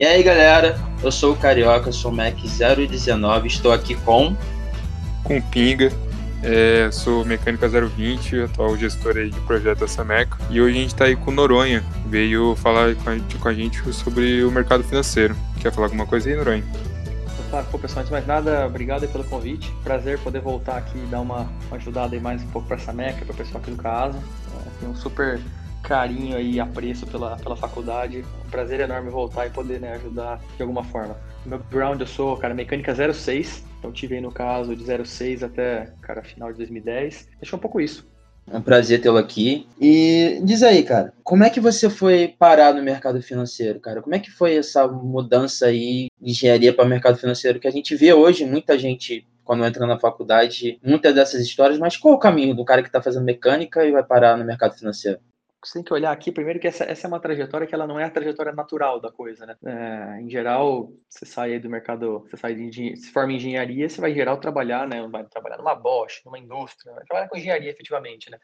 E aí, galera, eu sou o Carioca, sou o Mac 019, estou aqui com. Com Pinga, é, sou mecânica 020, atual gestor aí de projeto da Sameco. E hoje a gente está aí com Noronha, veio falar com a, gente, com a gente sobre o mercado financeiro. Quer falar alguma coisa aí, Noronha? Claro, pô, pessoal, antes de mais nada, obrigado pelo convite. Prazer poder voltar aqui e dar uma, uma ajudada aí mais um pouco para essa meca, para o pessoal aqui do caso. É, tem um super carinho e apreço pela, pela faculdade. Um prazer enorme voltar e poder né, ajudar de alguma forma. Meu background, eu sou, cara, mecânica 06, então tive aí no caso de 06 até, cara, final de 2010. Deixa um pouco isso. É um prazer tê-lo aqui. E diz aí, cara, como é que você foi parar no mercado financeiro, cara? Como é que foi essa mudança aí de engenharia para mercado financeiro que a gente vê hoje muita gente quando entra na faculdade, muitas dessas histórias, mas qual é o caminho do cara que está fazendo mecânica e vai parar no mercado financeiro? Você tem que olhar aqui primeiro que essa, essa é uma trajetória que ela não é a trajetória natural da coisa, né? É, em geral, você sai do mercado, você sai de se forma em engenharia, você vai em geral trabalhar, né? Vai trabalhar numa Bosch, numa indústria, vai trabalhar com engenharia efetivamente, né?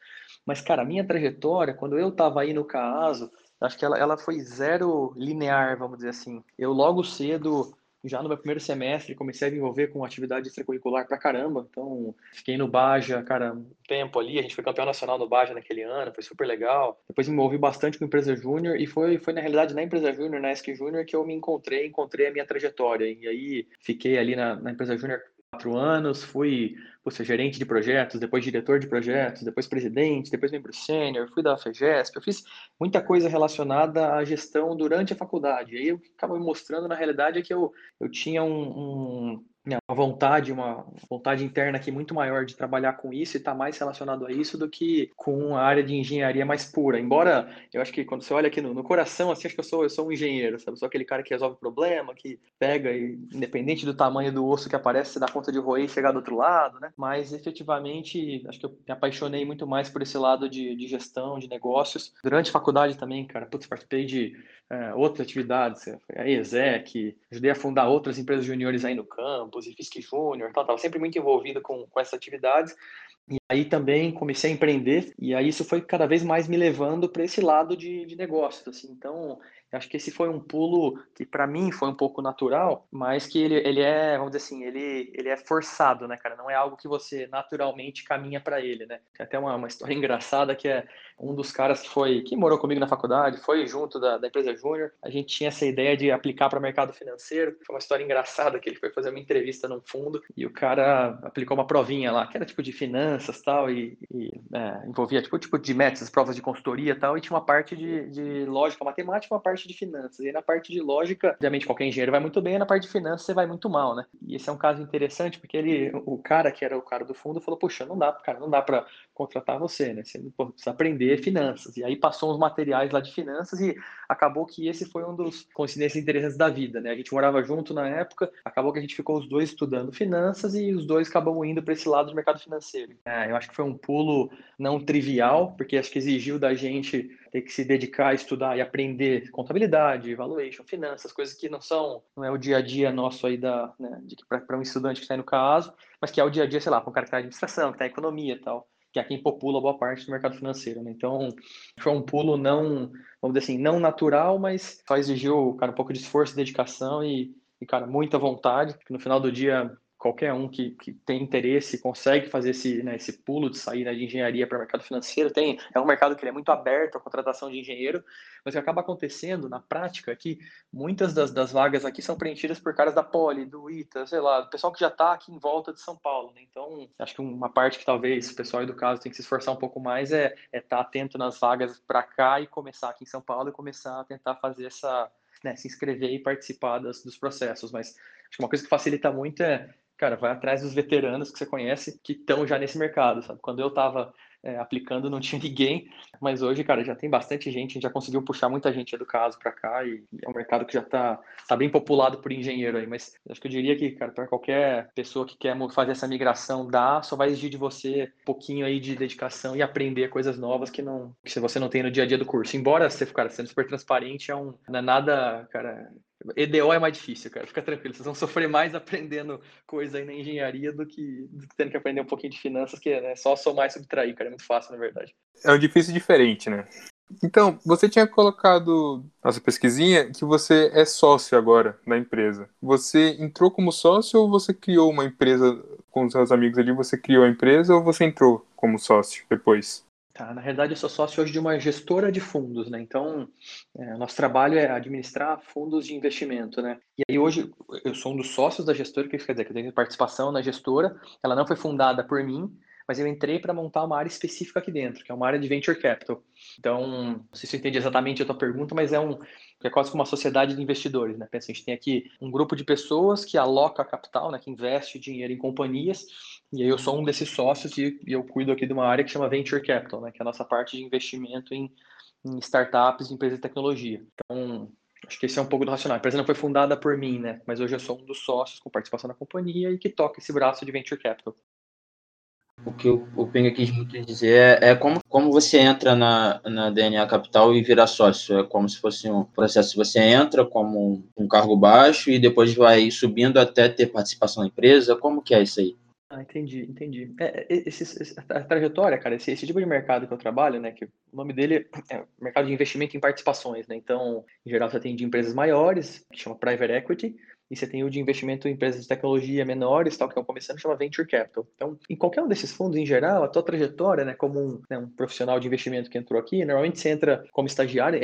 Mas, cara, a minha trajetória, quando eu estava aí no CASO, acho que ela, ela foi zero linear, vamos dizer assim. Eu logo cedo já no meu primeiro semestre comecei a me envolver com atividade extracurricular pra caramba. Então, fiquei no Baja, cara, um tempo ali. A gente foi campeão nacional no Baja naquele ano, foi super legal. Depois me envolvi bastante com empresa júnior e foi, foi na realidade na empresa júnior, na ESC Júnior, que eu me encontrei, encontrei a minha trajetória. E aí fiquei ali na, na empresa júnior quatro anos, fui ser gerente de projetos, depois diretor de projetos, depois presidente, depois membro sênior, fui da FEGESP, eu fiz muita coisa relacionada à gestão durante a faculdade. E aí o que acaba me mostrando, na realidade, é que eu, eu tinha um, um uma vontade, uma vontade interna aqui muito maior de trabalhar com isso e estar tá mais relacionado a isso do que com a área de engenharia mais pura. Embora eu acho que quando você olha aqui no, no coração, assim, acho que eu sou, eu sou um engenheiro, sabe? Eu sou aquele cara que resolve problema, que pega e, independente do tamanho do osso que aparece, você dá conta de roer e chegar do outro lado, né? Mas efetivamente, acho que eu me apaixonei muito mais por esse lado de, de gestão, de negócios. Durante a faculdade também, cara, putz, participei de é, outras atividades, a ESEC, ajudei a fundar outras empresas juniores aí no campus, e FISC Júnior, estava sempre muito envolvido com, com essas atividades. E aí também comecei a empreender, e aí isso foi cada vez mais me levando para esse lado de, de negócios. Assim. Então, acho que esse foi um pulo que para mim foi um pouco natural, mas que ele, ele é, vamos dizer assim, ele, ele é forçado, né, cara? Não é algo que você naturalmente caminha para ele, né? Tem até uma, uma história engraçada que é um dos caras que foi, que morou comigo na faculdade, foi junto da, da empresa Júnior. A gente tinha essa ideia de aplicar para o mercado financeiro. Foi uma história engraçada que ele foi fazer uma entrevista num fundo e o cara aplicou uma provinha lá, que era tipo de finanças tal, e, e é, envolvia tipo, tipo de métodos, provas de consultoria tal, e tinha uma parte de, de lógica matemática uma parte parte de finanças. E na parte de lógica, obviamente qualquer engenheiro vai muito bem, e na parte de finanças você vai muito mal, né? E esse é um caso interessante porque ele, o cara que era o cara do fundo falou: "Poxa, não dá, cara, não dá para contratar você, né? Você precisa aprender finanças". E aí passou uns materiais lá de finanças e acabou que esse foi um dos coincidências interessantes da vida, né? A gente morava junto na época, acabou que a gente ficou os dois estudando finanças e os dois acabam indo para esse lado do mercado financeiro. É, eu acho que foi um pulo não trivial, porque acho que exigiu da gente ter que se dedicar a estudar e aprender contabilidade, valuation, finanças, coisas que não são, não é o dia a dia nosso aí da, né, para um estudante que está no caso, mas que é o dia a dia, sei lá, para um cara que está em administração, que está em economia e tal, que é quem popula boa parte do mercado financeiro, né? Então, foi um pulo não, vamos dizer assim, não natural, mas só exigiu, cara, um pouco de esforço, dedicação e, e cara, muita vontade, que no final do dia qualquer um que, que tem interesse consegue fazer esse, né, esse pulo de sair né, de engenharia para o mercado financeiro. Tem, é um mercado que é muito aberto à contratação de engenheiro, mas o que acaba acontecendo na prática é que muitas das, das vagas aqui são preenchidas por caras da Poli, do ITA, sei lá, do pessoal que já está aqui em volta de São Paulo. Né? Então, acho que uma parte que talvez o pessoal do caso tem que se esforçar um pouco mais é estar é tá atento nas vagas para cá e começar aqui em São Paulo e começar a tentar fazer essa, né, se inscrever e participar das, dos processos. Mas acho que uma coisa que facilita muito é cara, vai atrás dos veteranos que você conhece que estão já nesse mercado, sabe? Quando eu estava é, aplicando não tinha ninguém, mas hoje, cara, já tem bastante gente, a gente já conseguiu puxar muita gente do caso para cá e é um mercado que já está tá bem populado por engenheiro aí, mas acho que eu diria que, cara, para qualquer pessoa que quer fazer essa migração, dá, só vai exigir de você um pouquinho aí de dedicação e aprender coisas novas que não que você não tem no dia a dia do curso. Embora você, cara, sendo super transparente, é um não é nada, cara, EDO é mais difícil, cara. Fica tranquilo. Vocês vão sofrer mais aprendendo coisa aí na engenharia do que, do que tendo que aprender um pouquinho de finanças, que é né, só somar e subtrair, cara. É muito fácil, na verdade. É um difícil diferente, né? Então, você tinha colocado nossa pesquisinha que você é sócio agora da empresa. Você entrou como sócio ou você criou uma empresa com os seus amigos ali? Você criou a empresa ou você entrou como sócio depois? Tá, na verdade, eu sou sócio hoje de uma gestora de fundos, né? Então, é, nosso trabalho é administrar fundos de investimento, né? E aí hoje eu sou um dos sócios da gestora, que quer dizer que eu tenho participação na gestora. Ela não foi fundada por mim, mas eu entrei para montar uma área específica aqui dentro, que é uma área de venture capital. Então, não sei se você entende exatamente a tua pergunta, mas é um é quase como uma sociedade de investidores, né? Pensa, a gente tem aqui um grupo de pessoas que aloca capital, né, que investe dinheiro em companhias, e aí eu sou um desses sócios e, e eu cuido aqui de uma área que chama venture capital, né, que é a nossa parte de investimento em, em startups, empresas de tecnologia. Então, Acho que esse é um pouco do racional. A empresa não foi fundada por mim, né? Mas hoje eu sou um dos sócios com participação na companhia e que toca esse braço de venture capital. O que o, Pinga quis muito dizer é, é, como, como você entra na, na DNA Capital e vira sócio. É como se fosse um processo. Você entra como um, um cargo baixo e depois vai subindo até ter participação na empresa. Como que é isso aí? Ah, entendi, entendi. É, é esse, a trajetória, cara, esse, esse, tipo de mercado que eu trabalho, né, que o nome dele é mercado de investimento em participações, né, então, em geral, você tem de empresas maiores, que chama Private Equity, e você tem o de investimento em empresas de tecnologia menores, tal, que estão começando, chama Venture Capital. Então, em qualquer um desses fundos, em geral, a tua trajetória, né, como um, né, um profissional de investimento que entrou aqui, normalmente você entra como estagiário,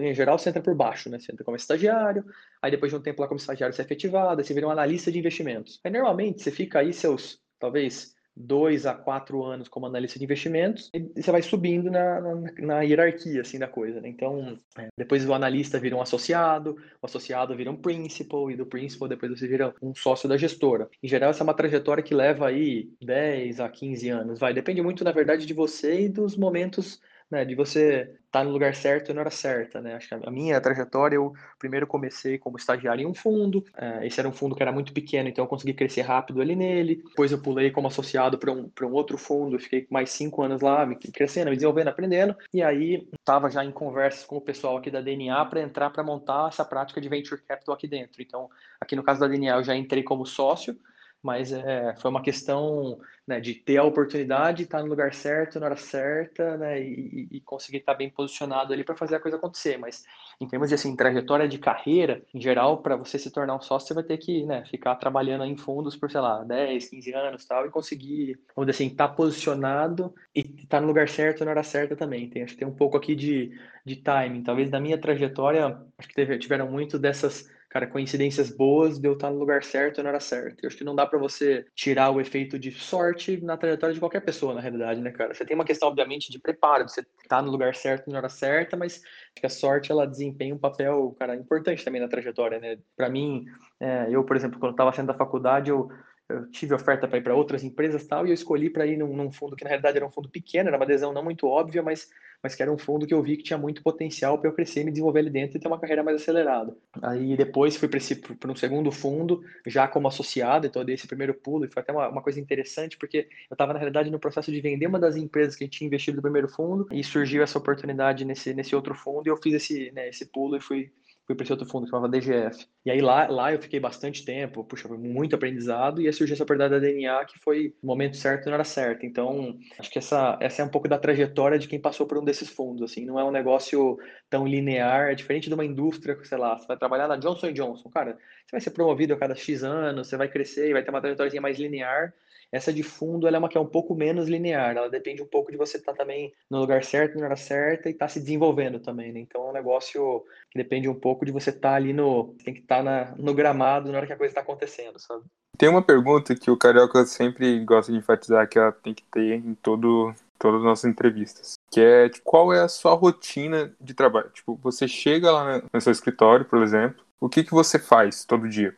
em geral você entra por baixo, né, você entra como estagiário, aí depois de um tempo lá como estagiário você é efetivado, aí você vira um analista de investimentos. Aí normalmente você fica aí seus, talvez, dois a quatro anos como analista de investimentos e você vai subindo na, na, na hierarquia assim da coisa. Né? Então, é, depois o analista vira um associado, o associado vira um principal e do principal depois você vira um sócio da gestora. Em geral, essa é uma trajetória que leva aí 10 a 15 anos. Vai, depende muito, na verdade, de você e dos momentos né, de você estar tá no lugar certo e na hora certa, né? Acho que a minha trajetória, eu primeiro comecei como estagiário em um fundo, uh, esse era um fundo que era muito pequeno, então eu consegui crescer rápido ali nele, depois eu pulei como associado para um, um outro fundo, fiquei mais cinco anos lá, me crescendo, me desenvolvendo, aprendendo, e aí estava já em conversas com o pessoal aqui da DNA para entrar para montar essa prática de Venture Capital aqui dentro. Então, aqui no caso da DNA, eu já entrei como sócio, mas é, foi uma questão né, de ter a oportunidade, estar no lugar certo, na hora certa, né, e, e conseguir estar bem posicionado ali para fazer a coisa acontecer. Mas em termos de assim, trajetória de carreira, em geral, para você se tornar um sócio, você vai ter que né, ficar trabalhando em fundos por, sei lá, 10, 15 anos tal, e conseguir, vamos dizer assim, estar posicionado e estar no lugar certo na hora certa também. Tem, acho que tem um pouco aqui de, de timing. Talvez na minha trajetória, acho que teve, tiveram muito dessas cara, coincidências boas de eu estar no lugar certo na hora certa. Eu acho que não dá para você tirar o efeito de sorte na trajetória de qualquer pessoa, na realidade, né, cara? Você tem uma questão, obviamente, de preparo, de você estar tá no lugar certo na hora certa, mas a sorte, ela desempenha um papel, cara, importante também na trajetória, né? Para mim, é, eu, por exemplo, quando estava saindo da faculdade, eu eu tive oferta para ir para outras empresas tal, e eu escolhi para ir num, num, fundo que na realidade era um fundo pequeno, era uma adesão não muito óbvia, mas mas que era um fundo que eu vi que tinha muito potencial para eu crescer, me desenvolver ali dentro e ter uma carreira mais acelerada. Aí depois fui para um segundo fundo, já como associado, então eu dei esse primeiro pulo, e foi até uma, uma coisa interessante, porque eu estava, na realidade, no processo de vender uma das empresas que tinha investido no primeiro fundo, e surgiu essa oportunidade nesse, nesse outro fundo, e eu fiz esse, né, esse pulo e fui fui para esse outro fundo que chamava DGF. E aí lá, lá eu fiquei bastante tempo, puxa, muito aprendizado, e aí surgiu essa oportunidade da DNA que foi o momento certo na hora certa. Então, acho que essa, essa é um pouco da trajetória de quem passou por um desses fundos, assim, não é um negócio tão linear, é diferente de uma indústria, sei lá, você vai trabalhar na Johnson Johnson, cara, você vai ser promovido a cada X anos, você vai crescer e vai ter uma trajetória mais linear, essa de fundo ela é uma que é um pouco menos linear, ela depende um pouco de você estar tá também no lugar certo, na hora certa e estar tá se desenvolvendo também, né? Então é um negócio que depende um pouco de você estar tá ali no. Tem que estar tá no gramado na hora que a coisa está acontecendo, sabe? Tem uma pergunta que o Carioca sempre gosta de enfatizar que ela tem que ter em todo, todas as nossas entrevistas. Que é tipo, qual é a sua rotina de trabalho? Tipo, você chega lá no seu escritório, por exemplo, o que, que você faz todo dia?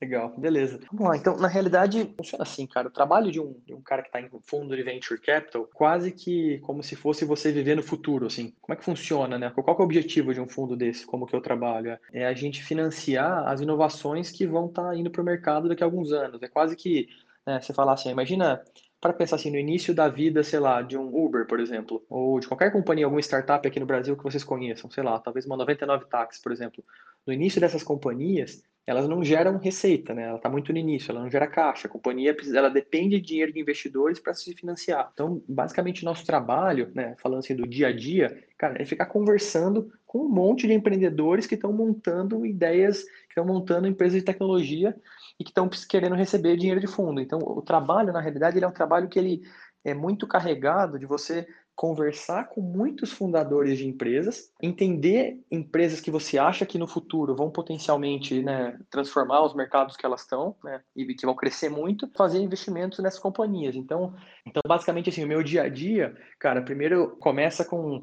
Legal, beleza. Vamos lá, então, na realidade, funciona assim, cara. O trabalho de um, de um cara que está em fundo de venture capital, quase que como se fosse você viver no futuro, assim. Como é que funciona, né? Qual é o objetivo de um fundo desse, como que eu trabalho? É a gente financiar as inovações que vão estar tá indo para o mercado daqui a alguns anos. É quase que, né, você falar assim, imagina para pensar assim, no início da vida, sei lá, de um Uber, por exemplo, ou de qualquer companhia, alguma startup aqui no Brasil que vocês conheçam, sei lá, talvez uma 99 Táxi, por exemplo. No início dessas companhias, elas não geram receita, né? Ela está muito no início, ela não gera caixa. A companhia ela depende de dinheiro de investidores para se financiar. Então, basicamente, nosso trabalho, né, falando assim do dia a dia, cara, é ficar conversando com um monte de empreendedores que estão montando ideias, que estão montando empresas de tecnologia e que estão querendo receber dinheiro de fundo. Então, o trabalho, na realidade, ele é um trabalho que ele é muito carregado de você conversar com muitos fundadores de empresas, entender empresas que você acha que no futuro vão potencialmente né, transformar os mercados que elas estão né, e que vão crescer muito, fazer investimentos nessas companhias. Então, então basicamente assim, o meu dia a dia, cara, primeiro começa com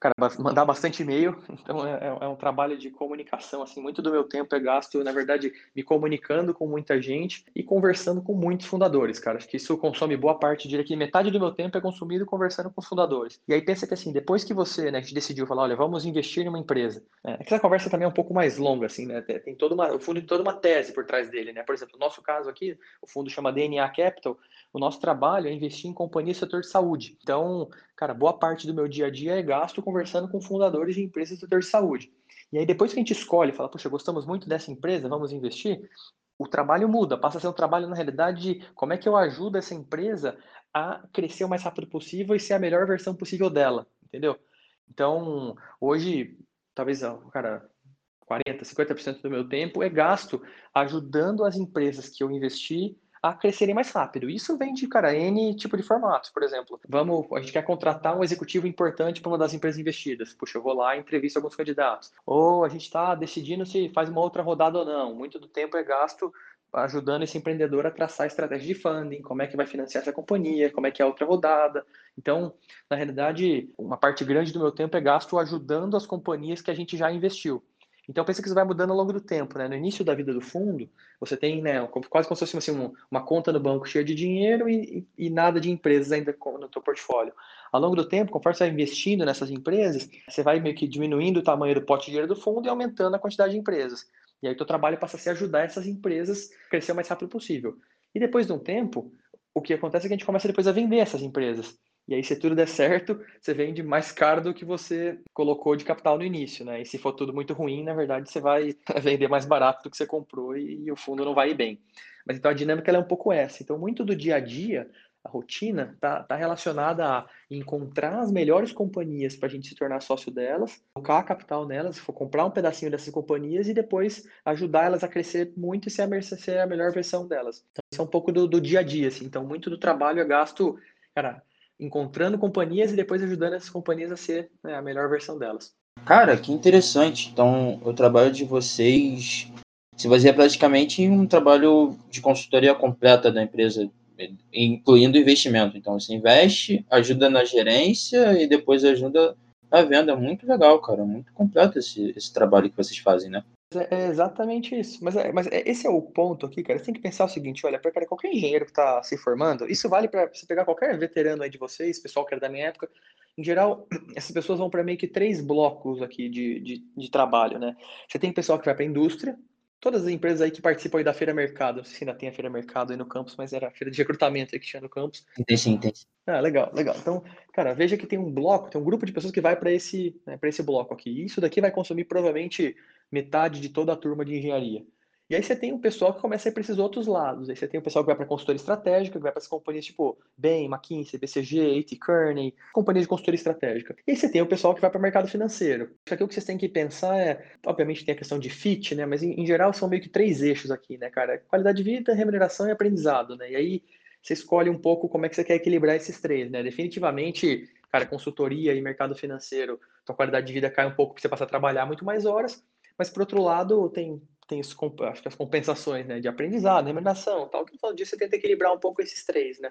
cara, mandar bastante e-mail, então é, é, é, um trabalho de comunicação, assim, muito do meu tempo é gasto, na verdade, me comunicando com muita gente e conversando com muitos fundadores, cara, acho que isso consome boa parte, diria que metade do meu tempo é consumido conversando com os fundadores. E aí pensa que, assim, depois que você, né, gente decidiu falar, olha, vamos investir em uma empresa, é, essa conversa também é um pouco mais longa, assim, né, tem toda uma, o fundo tem toda uma tese por trás dele, né, por exemplo, no nosso caso aqui, o fundo chama DNA Capital, o nosso trabalho é investir em companhias do setor de saúde. Então, cara, boa parte do meu dia a dia é gasto conversando com fundadores de empresas do setor de saúde. E aí, depois que a gente escolhe, fala, puxa, gostamos muito dessa empresa, vamos investir, o trabalho muda, passa a ser um trabalho, na realidade, de como é que eu ajudo essa empresa a crescer o mais rápido possível e ser a melhor versão possível dela, entendeu? Então, hoje, talvez, cara, 40%, 50% do meu tempo é gasto ajudando as empresas que eu investi a crescerem mais rápido. Isso vem de, cara, N tipo de formatos, por exemplo. Vamos, a gente quer contratar um executivo importante para uma das empresas investidas. Puxa, eu vou lá e entrevisto alguns candidatos. Ou a gente está decidindo se faz uma outra rodada ou não. Muito do tempo é gasto ajudando esse empreendedor a traçar estratégia de funding, como é que vai financiar essa companhia, como é que é a outra rodada. Então, na realidade, uma parte grande do meu tempo é gasto ajudando as companhias que a gente já investiu. Então pensa que isso vai mudando ao longo do tempo, né? No início da vida do fundo, você tem, né, quase como se fosse assim, uma conta no banco cheia de dinheiro e, e, nada de empresas ainda no teu portfólio. Ao longo do tempo, conforme você vai investindo nessas empresas, você vai meio que diminuindo o tamanho do pote de dinheiro do fundo e aumentando a quantidade de empresas. E aí o teu trabalho passa a ser ajudar essas empresas a crescer o mais rápido possível. E depois de um tempo, o que acontece é que a gente começa depois a vender essas empresas. E aí, se tudo der certo, você vende mais caro do que você colocou de capital no início, né? E se for tudo muito ruim, na verdade, você vai vender mais barato do que você comprou e, e o fundo não vai ir bem. Mas então a dinâmica é um pouco essa. Então, muito do dia a dia, a rotina, está tá relacionada a encontrar as melhores companhias para a gente se tornar sócio delas, colocar capital nelas, for comprar um pedacinho dessas companhias e depois ajudar elas a crescer muito e ser a, ser a melhor versão delas. Então, isso é um pouco do, do dia a dia, assim. Então, muito do trabalho é gasto, cara, encontrando companhias e depois ajudando essas companhias a ser né, a melhor versão delas. Cara, que interessante. Então, o trabalho de vocês se baseia praticamente em um trabalho de consultoria completa da empresa, incluindo investimento. Então, você investe, ajuda na gerência e depois ajuda na venda. Muito legal, cara. Muito completo esse, esse trabalho que vocês fazem, né? É, é exatamente isso. Mas, é, mas é, esse é o ponto aqui, cara. Você tem que pensar o seguinte: olha, para qualquer engenheiro que está se formando, isso vale para você pegar qualquer veterano aí de vocês, pessoal que era da minha época. Em geral, essas pessoas vão para meio que três blocos aqui de, de, de trabalho, né? Você tem pessoal que vai para a indústria, todas as empresas aí que participam aí da Feira Mercado, não sei se ainda tem a Feira Mercado aí no campus, mas era a feira de recrutamento aí que tinha no campus. Tem sim, sim. Ah, legal, legal. Então, cara, veja que tem um bloco, tem um grupo de pessoas que vai para esse, né, esse bloco aqui. E isso daqui vai consumir provavelmente metade de toda a turma de engenharia. E aí você tem um pessoal que começa a ir para esses outros lados. Aí você tem o pessoal que vai para consultoria estratégica, que vai para as companhias tipo Bain, McKinsey, BCG, AT Kearney, companhias de consultoria estratégica. E aí você tem o pessoal que vai para o mercado financeiro. Aqui o que vocês têm que pensar é, obviamente tem a questão de fit, né? Mas em, em geral são meio que três eixos aqui, né, cara? Qualidade de vida, remuneração e aprendizado, né? E aí você escolhe um pouco como é que você quer equilibrar esses três, né? Definitivamente, cara, consultoria e mercado financeiro, tua qualidade de vida cai um pouco porque você passa a trabalhar muito mais horas, mas por outro lado, tem tem os, acho que as compensações, né, de aprendizado, remuneração, tal, que todo dia você tenta equilibrar um pouco esses três, né.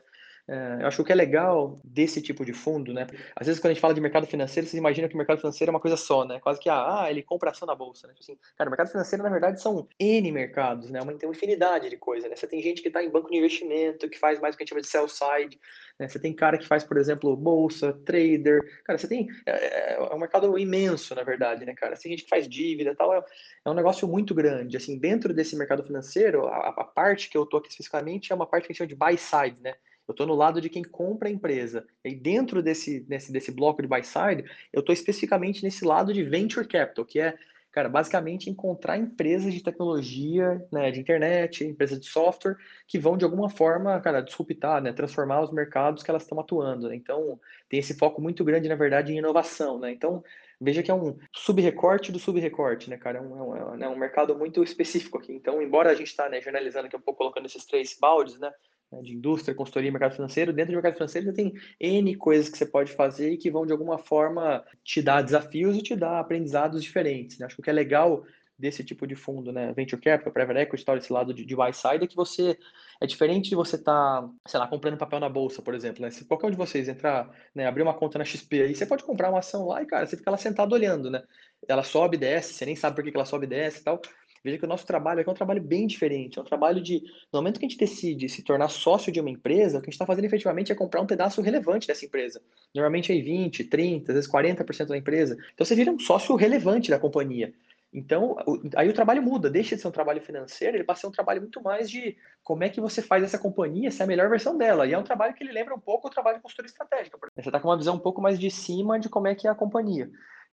É, eu acho que o que é legal desse tipo de fundo, né, às vezes quando a gente fala de mercado financeiro, vocês imaginam que o mercado financeiro é uma coisa só, né, quase que, ah, ele compra ação na bolsa, né, tipo assim, cara, o mercado financeiro, na verdade, são N mercados, né, uma, tem uma infinidade de coisas, né, você tem gente que está em banco de investimento, que faz mais o que a gente chama de sell side, né, você tem cara que faz, por exemplo, bolsa, trader, cara, você tem, é, é, é um mercado imenso, na verdade, né, cara, tem gente que faz dívida tal, é, é um negócio muito grande, assim, dentro desse mercado financeiro, a, a parte que eu tô aqui especificamente é uma parte que a gente chama de buy side, né, eu estou no lado de quem compra a empresa. E dentro desse, desse, desse bloco de buy side, eu estou especificamente nesse lado de venture capital, que é Cara, basicamente encontrar empresas de tecnologia, né, de internet, empresas de software, que vão de alguma forma, cara, disruptar, né, transformar os mercados que elas estão atuando. Né? Então, tem esse foco muito grande, na verdade, em inovação, né? Então, veja que é um subrecorte do subrecorte, né, cara? É um, é um, é um mercado muito específico aqui. Então, embora a gente está né, jornalizando aqui um pouco, colocando esses três baldes, né, né, de indústria, consultoria e mercado financeiro, dentro do mercado financeiro você tem N coisas que você pode fazer e que vão, de alguma forma, te dar desafios e te dar aprendizados diferentes. Né? Acho que o que é legal desse tipo de fundo, né, venture capital, private equity, tal, esse lado de, de buy side, é que você é diferente de você estar, tá, sei lá, comprando papel na bolsa, por exemplo, né? Se qualquer um de vocês entrar, né, abrir uma conta na XP aí, você pode comprar uma ação lá e, cara, você fica lá sentado olhando, né? Ela sobe, desce, você nem sabe por que ela sobe e desce e tal. Veja que o nosso trabalho aqui é um trabalho bem diferente. É um trabalho de, no momento que a gente decide se tornar sócio de uma empresa, o que a gente está fazendo efetivamente é comprar um pedaço relevante dessa empresa. Normalmente é 20, 30, às vezes 40% da empresa. Então você vira um sócio relevante da companhia. Então, aí o trabalho muda, deixa de ser um trabalho financeiro, ele passa a ser um trabalho muito mais de como é que você faz essa companhia ser a melhor versão dela. E é um trabalho que ele lembra um pouco o trabalho de consultoria estratégica. Você está com uma visão um pouco mais de cima de como é que é a companhia.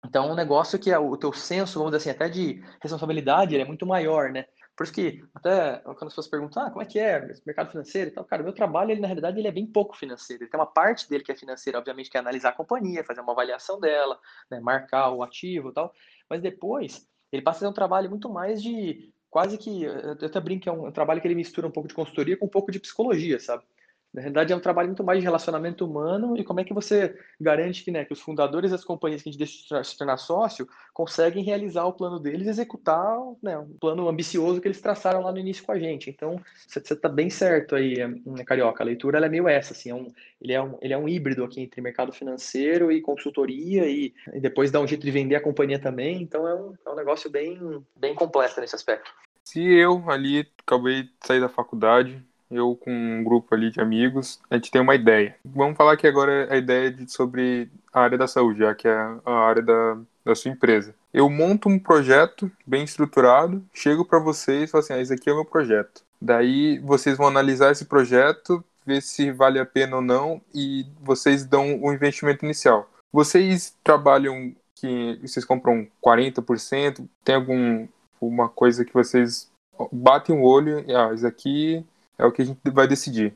Então, é um negócio que é o teu senso, vamos dizer assim, até de responsabilidade, ele é muito maior, né? Por isso que, até quando as pessoas perguntam, ah, como é que é mercado financeiro e tal, cara, meu trabalho, ele, na realidade, ele é bem pouco financeiro. Ele tem uma parte dele que é financeira, obviamente, que é analisar a companhia, fazer uma avaliação dela, né, marcar o ativo e tal, mas depois ele passa a ser um trabalho muito mais de, quase que, eu até brinco é um, um trabalho que ele mistura um pouco de consultoria com um pouco de psicologia, sabe? Na realidade, é um trabalho muito mais de relacionamento humano e como é que você garante que, né, que os fundadores das companhias que a gente deixa se tornar sócio conseguem realizar o plano deles e executar né, um plano ambicioso que eles traçaram lá no início com a gente. Então, você está bem certo aí, né, Carioca. A leitura é meio essa, assim, é um, ele, é um, ele é um híbrido aqui entre mercado financeiro e consultoria e, e depois dá um jeito de vender a companhia também. Então, é um, é um negócio bem, bem completo nesse aspecto. Se eu ali acabei de sair da faculdade, eu com um grupo ali de amigos, a gente tem uma ideia. Vamos falar aqui agora a ideia de, sobre a área da saúde, já que é a área da, da sua empresa. Eu monto um projeto bem estruturado, chego para vocês e falo assim, ah, esse aqui é o meu projeto. Daí vocês vão analisar esse projeto, ver se vale a pena ou não e vocês dão o investimento inicial. Vocês trabalham que vocês compram 40%, tem algum uma coisa que vocês batem o olho, ah, isso aqui é o que a gente vai decidir.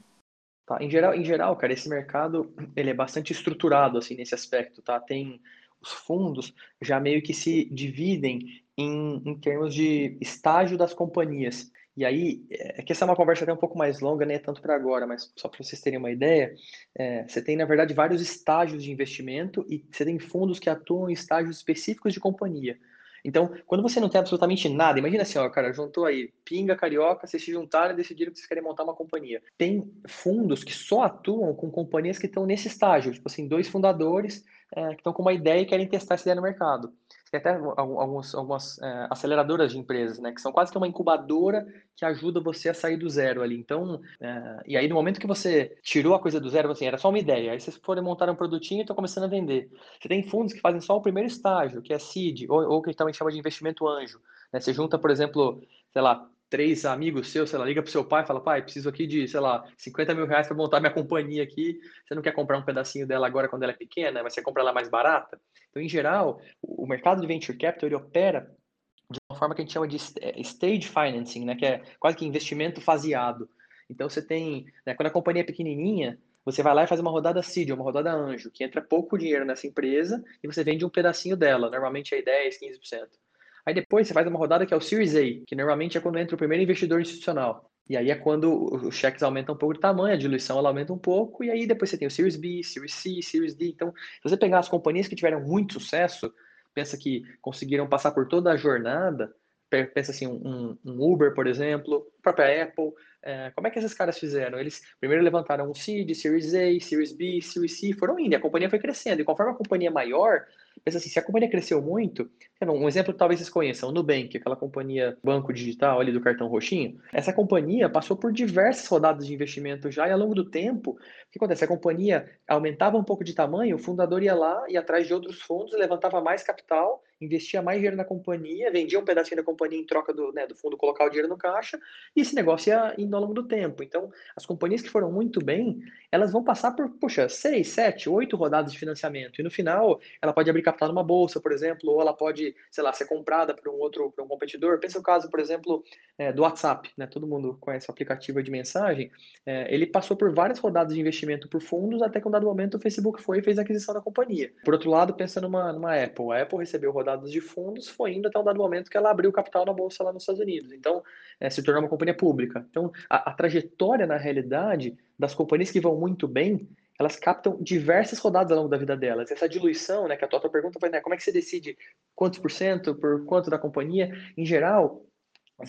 Tá, em geral, em geral, cara, esse mercado ele é bastante estruturado assim nesse aspecto, tá? Tem os fundos já meio que se dividem em, em termos de estágio das companhias. E aí, é que essa é uma conversa até um pouco mais longa, nem é tanto para agora, mas só para vocês terem uma ideia, é, você tem, na verdade, vários estágios de investimento e você tem fundos que atuam em estágios específicos de companhia. Então, quando você não tem absolutamente nada, imagina assim, ó, cara, juntou aí Pinga, Carioca, vocês se juntaram e decidiram que vocês querem montar uma companhia. Tem fundos que só atuam com companhias que estão nesse estágio, tipo assim, dois fundadores é, que estão com uma ideia e querem testar essa ideia no mercado. Tem até alguns, algumas é, aceleradoras de empresas, né? Que são quase que uma incubadora que ajuda você a sair do zero ali. Então, é, e aí no momento que você tirou a coisa do zero, assim, era só uma ideia. Aí vocês forem montar um produtinho e estão começando a vender. Você tem fundos que fazem só o primeiro estágio, que é seed, ou, ou que também chama de investimento anjo. Né? Você junta, por exemplo, sei lá, três amigos seus, sei lá, liga pro seu pai e fala, pai, preciso aqui de, sei lá, 50 mil reais para montar minha companhia aqui. Você não quer comprar um pedacinho dela agora quando ela é pequena, mas você compra ela mais barata? Então, em geral, o mercado de venture capital, ele opera de uma forma que a gente chama de é, stage financing, né, que é quase que investimento faseado. Então, você tem, né, quando a companhia é pequenininha, você vai lá e faz uma rodada seed, uma rodada anjo, que entra pouco dinheiro nessa empresa e você vende um pedacinho dela, normalmente é 10, 15%. Aí depois você faz uma rodada que é o Series A, que normalmente é quando entra o primeiro investidor institucional. E aí é quando os cheques aumentam um pouco de tamanho, a diluição ela aumenta um pouco, e aí depois você tem o Series B, Series C, Series D. Então, se você pegar as companhias que tiveram muito sucesso, pensa que conseguiram passar por toda a jornada, pensa assim, um, um Uber, por exemplo, a própria Apple, é, como é que esses caras fizeram? Eles primeiro levantaram um seed, Series A, Series B, Series C, foram indo, a companhia foi crescendo, e conforme a companhia é maior, Assim, se a companhia cresceu muito, um exemplo que talvez vocês conheçam, o Nubank, aquela companhia banco digital ali do cartão roxinho, essa companhia passou por diversas rodadas de investimento já e ao longo do tempo, o que acontece? A companhia aumentava um pouco de tamanho, o fundador ia lá, ia atrás de outros fundos, levantava mais capital, investia mais dinheiro na companhia, vendia um pedacinho da companhia em troca do, né, do fundo colocar o dinheiro no caixa, e esse negócio ia indo ao longo do tempo. Então, as companhias que foram muito bem, elas vão passar por, puxa, seis, sete, oito rodadas de financiamento, e no final, ela pode abrir capital numa bolsa, por exemplo, ou ela pode, sei lá, ser comprada por um outro, por um competidor. Pensa o caso, por exemplo, é, do WhatsApp, né? Todo mundo conhece o aplicativo de mensagem. É, ele passou por várias rodadas de investimento por fundos até que um dado momento o Facebook foi e fez a aquisição da companhia. Por outro lado, pensa numa, numa Apple. A Apple recebeu rodadas de fundos, foi indo até um dado momento que ela abriu capital na bolsa lá nos Estados Unidos. Então, é, se tornou uma companhia pública. Então, a, a trajetória, na realidade, das companhias que vão muito bem elas captam diversas rodadas ao longo da vida delas. Essa diluição, né, que a tua pergunta foi, né, como é que você decide quantos por cento por quanto da companhia? Em geral,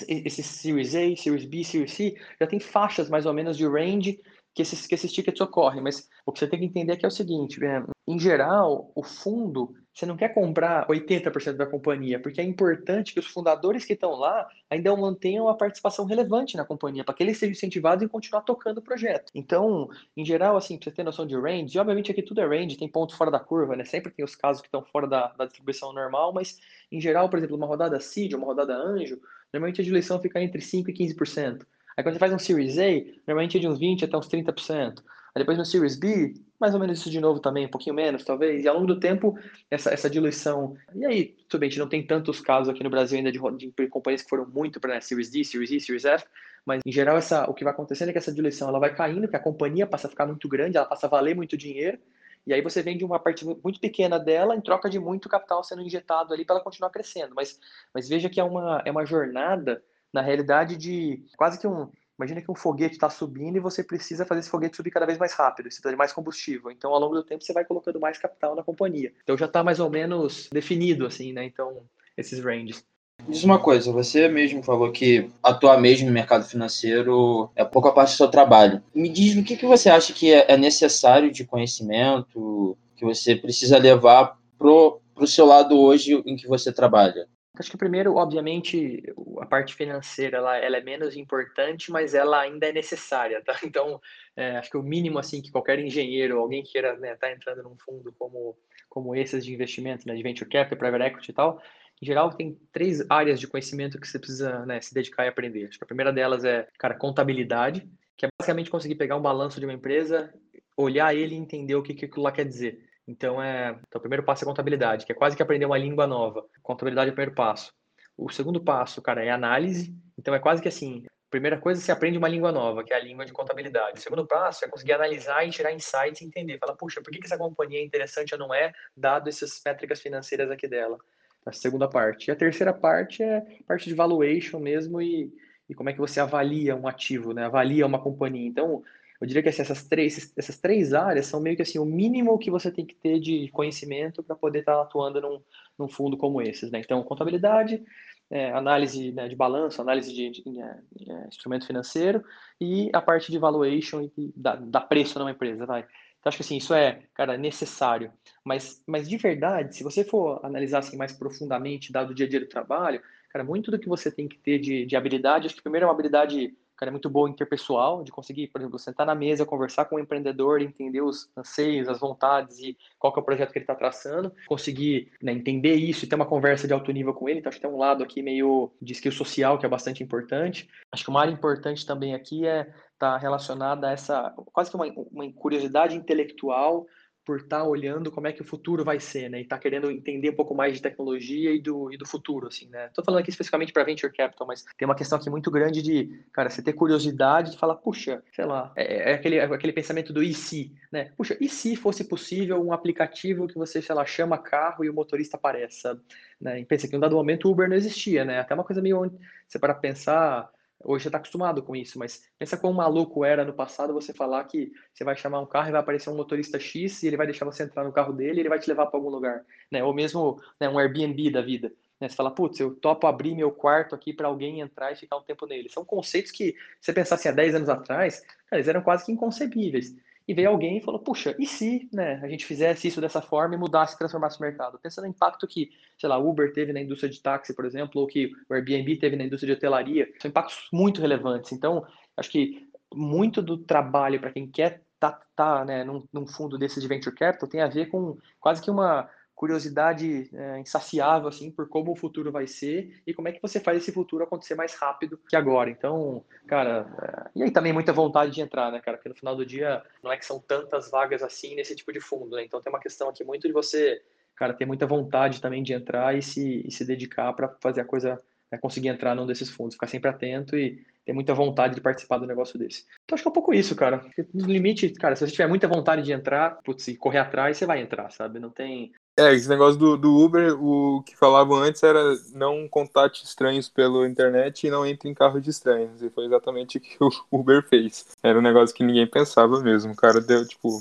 esse Series A, Series B, Series C, já tem faixas mais ou menos de range que esses, que esses tickets ocorrem. Mas o que você tem que entender é que é o seguinte, né, em geral, o fundo você não quer comprar 80% da companhia, porque é importante que os fundadores que estão lá ainda mantenham a participação relevante na companhia, para que eles sejam incentivados em continuar tocando o projeto. Então, em geral, assim, para você ter noção de range, e obviamente aqui tudo é range, tem pontos fora da curva, né? Sempre tem os casos que estão fora da, da distribuição normal, mas em geral, por exemplo, uma rodada seed, uma rodada anjo, normalmente a diluição fica entre 5% e 15%. Aí quando você faz um Series A, normalmente é de uns 20% até uns 30%. Aí depois no Series B, mais ou menos isso de novo também, um pouquinho menos, talvez. E ao longo do tempo, essa, essa diluição. E aí, tudo bem, a gente não tem tantos casos aqui no Brasil ainda de, de companhias que foram muito para né, Series D, Series E, Series F, mas em geral essa, o que vai acontecendo é que essa diluição ela vai caindo, que a companhia passa a ficar muito grande, ela passa a valer muito dinheiro, e aí você vende uma parte muito pequena dela em troca de muito capital sendo injetado ali para ela continuar crescendo. Mas, mas veja que é uma, é uma jornada, na realidade, de quase que um Imagina que um foguete está subindo e você precisa fazer esse foguete subir cada vez mais rápido, você precisa de mais combustível. Então, ao longo do tempo, você vai colocando mais capital na companhia. Então, já está mais ou menos definido, assim, né? Então, esses ranges. Diz uma coisa, você mesmo falou que atuar mesmo no mercado financeiro é pouco a parte do seu trabalho. Me diz o que, que você acha que é, é necessário de conhecimento que você precisa levar pro, pro seu lado hoje em que você trabalha? Acho que primeiro, obviamente, a parte financeira ela, ela, é menos importante, mas ela ainda é necessária, tá? Então, é, acho que o mínimo assim que qualquer engenheiro, alguém queira estar né, tá entrando num fundo como como esses de investimento, né, de venture capital, private equity e tal, em geral tem três áreas de conhecimento que você precisa né, se dedicar e aprender. Acho que a primeira delas é, cara, contabilidade, que é basicamente conseguir pegar um balanço de uma empresa, olhar ele e entender o que, que aquilo lá quer dizer. Então, é, então, o primeiro passo é contabilidade, que é quase que aprender uma língua nova. Contabilidade é o primeiro passo. O segundo passo, cara, é análise. Então, é quase que assim, primeira coisa, você aprende uma língua nova, que é a língua de contabilidade. O segundo passo é conseguir analisar e tirar insights e entender. Falar, puxa, por que essa companhia é interessante ou não é, dado essas métricas financeiras aqui dela? A segunda parte. E a terceira parte é parte de valuation mesmo e, e como é que você avalia um ativo, né? Avalia uma companhia. Então, eu diria que assim, essas, três, essas três áreas são meio que assim, o mínimo que você tem que ter de conhecimento para poder estar tá atuando num, num fundo como esses. Né? Então, contabilidade, é, análise né, de balanço, análise de, de, de, é, de, é, instrumento financeiro e a parte de valuation e da, da preço numa empresa. Vai. Então, acho que assim, isso é, cara, necessário. Mas, mas de verdade, se você for analisar assim, mais profundamente, dado o dia a dia do trabalho, cara, muito do que você tem que ter de, de habilidade, acho que primeiro é uma habilidade cara é muito boa interpessoal, de conseguir, por exemplo, sentar na mesa, conversar com o empreendedor, entender os anseios, as vontades e qual que é o projeto que ele está traçando, conseguir né, entender isso e ter uma conversa de alto nível com ele. Então, acho que tem um lado aqui meio de skill social que é bastante importante. Acho que uma área importante também aqui é estar tá relacionada a essa, quase que uma, uma curiosidade intelectual por estar tá olhando como é que o futuro vai ser, né? E tá querendo entender um pouco mais de tecnologia e do, e do futuro, assim, né? Tô falando aqui especificamente para venture capital, mas tem uma questão aqui muito grande de, cara, você ter curiosidade de falar, puxa, sei lá, é, é aquele, é aquele pensamento do e se, né? Puxa, e se fosse possível um aplicativo que você, sei lá, chama carro e o motorista apareça, né? E pensa que em um dado momento o Uber não existia, né? Até uma coisa meio, você para pensar Hoje você está acostumado com isso, mas pensa quão maluco era no passado você falar que você vai chamar um carro e vai aparecer um motorista X e ele vai deixar você entrar no carro dele e ele vai te levar para algum lugar, né? Ou mesmo né, um Airbnb da vida. Né? Você fala, putz, eu topo abrir meu quarto aqui para alguém entrar e ficar um tempo nele. São conceitos que, se você pensasse há 10 anos atrás, cara, eles eram quase que inconcebíveis e veio alguém e falou, puxa, e se né, a gente fizesse isso dessa forma e mudasse, transformasse o mercado? Pensando no impacto que, sei lá, Uber teve na indústria de táxi, por exemplo, ou que o Airbnb teve na indústria de hotelaria, são impactos muito relevantes. Então, acho que muito do trabalho para quem quer tá, tá né, num, num fundo desses de venture capital tem a ver com quase que uma curiosidade é, insaciável assim por como o futuro vai ser e como é que você faz esse futuro acontecer mais rápido que agora. Então, cara, é... e aí também muita vontade de entrar, né, cara? Porque no final do dia não é que são tantas vagas assim nesse tipo de fundo, né? Então tem uma questão aqui muito de você cara, ter muita vontade também de entrar e se, e se dedicar para fazer a coisa, né, conseguir entrar num desses fundos, ficar sempre atento e ter muita vontade de participar do negócio desse. Então acho que é um pouco isso, cara. No limite, cara, se você tiver muita vontade de entrar, putz, e correr atrás, você vai entrar, sabe? Não tem. É, esse negócio do, do Uber, o que falavam antes era não contate estranhos pela internet e não entre em carro de estranhos. E foi exatamente o que o Uber fez. Era um negócio que ninguém pensava mesmo. O cara deu, tipo.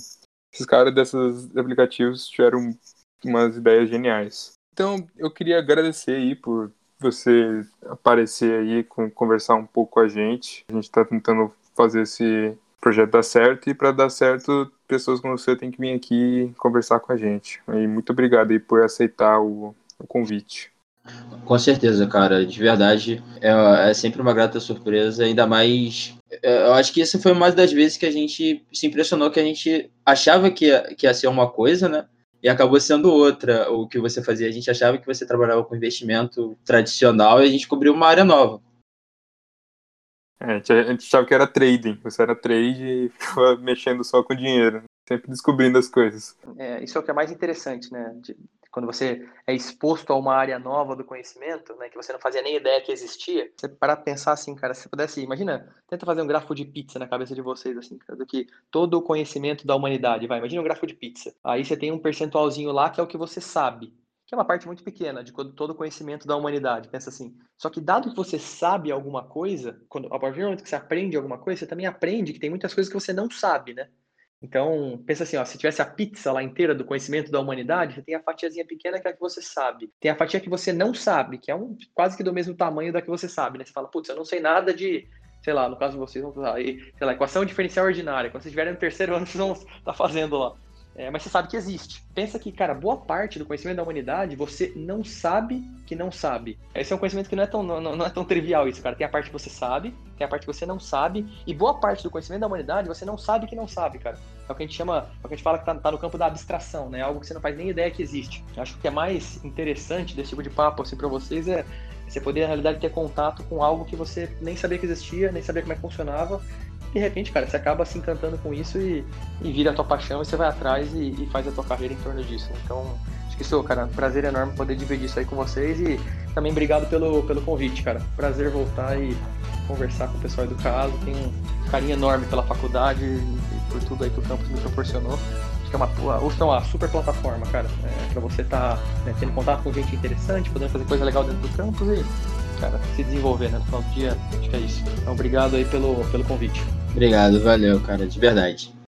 Esses caras desses aplicativos tiveram umas ideias geniais. Então, eu queria agradecer aí por você aparecer aí, conversar um pouco com a gente. A gente está tentando fazer esse projeto dar certo e para dar certo, pessoas como você têm que vir aqui conversar com a gente. E muito obrigado aí por aceitar o, o convite. Com certeza, cara, de verdade, é, é, sempre uma grata surpresa, ainda mais. É, eu acho que essa foi uma das vezes que a gente se impressionou que a gente achava que ia, que ia ser uma coisa, né? e acabou sendo outra o que você fazia. A gente achava que você trabalhava com investimento tradicional e a gente cobriu uma área nova. É, a gente achava que era trading, você era trade e ficava mexendo só com dinheiro, sempre descobrindo as coisas. É, isso é o que é mais interessante, né? De, quando você é exposto a uma área nova do conhecimento, né, que você não fazia nem ideia que existia, você para pensar assim, cara, se pudesse, imagina, tenta fazer um gráfico de pizza na cabeça de vocês, assim, cara, do que todo o conhecimento da humanidade, vai, imagina um gráfico de pizza. Aí você tem um percentualzinho lá que é o que você sabe, que é uma parte muito pequena de todo o conhecimento da humanidade, pensa assim. Só que dado que você sabe alguma coisa, quando, a partir do momento que você aprende alguma coisa, você também aprende que tem muitas coisas que você não sabe, né? Então, pensa assim, ó, se tivesse a pizza lá inteira do conhecimento da humanidade, você tem a fatiazinha pequena que é a que você sabe. Tem a fatia que você não sabe, que é um, quase que do mesmo tamanho da que você sabe, né? Você fala, putz, eu não sei nada de, sei lá, no caso de vocês, vamos usar, sei lá, equação diferencial ordinária. Quando vocês estiverem no terceiro ano, vocês vão estar tá fazendo lá. É, mas você sabe que existe. Pensa que, cara, boa parte do conhecimento da humanidade você não sabe que não sabe. Esse é um conhecimento que não é tão, não, não é tão trivial isso, cara. Tem a parte que você sabe, tem a parte que você não sabe, e boa parte do conhecimento da humanidade você não sabe que não sabe, cara. É o que a gente chama, é o que a gente fala que tá, tá no campo da abstração, né? Algo que você não faz nem ideia que existe. Eu acho que o que é mais interessante desse tipo de papo, assim, pra vocês é você poder, na realidade, ter contato com algo que você nem sabia que existia, nem sabia como é que funcionava, de repente, cara, você acaba se encantando com isso e, e vira a tua paixão e você vai atrás e, e, faz a tua carreira em torno disso. Então, acho que isso, cara, prazer enorme poder dividir isso aí com vocês e também obrigado pelo, pelo convite, cara. Prazer voltar e conversar com o pessoal do caso. Tenho um carinho enorme pela faculdade e por tudo aí que o campus me proporcionou. Acho que é uma, é uma super plataforma, cara, é, para você estar tá, né, tendo contato com gente interessante, podendo fazer coisa legal dentro do campus e cara, se desenvolver, né? No final do dia, acho que é isso. Então, obrigado aí pelo, pelo convite. Obrigado, valeu, cara, de verdade.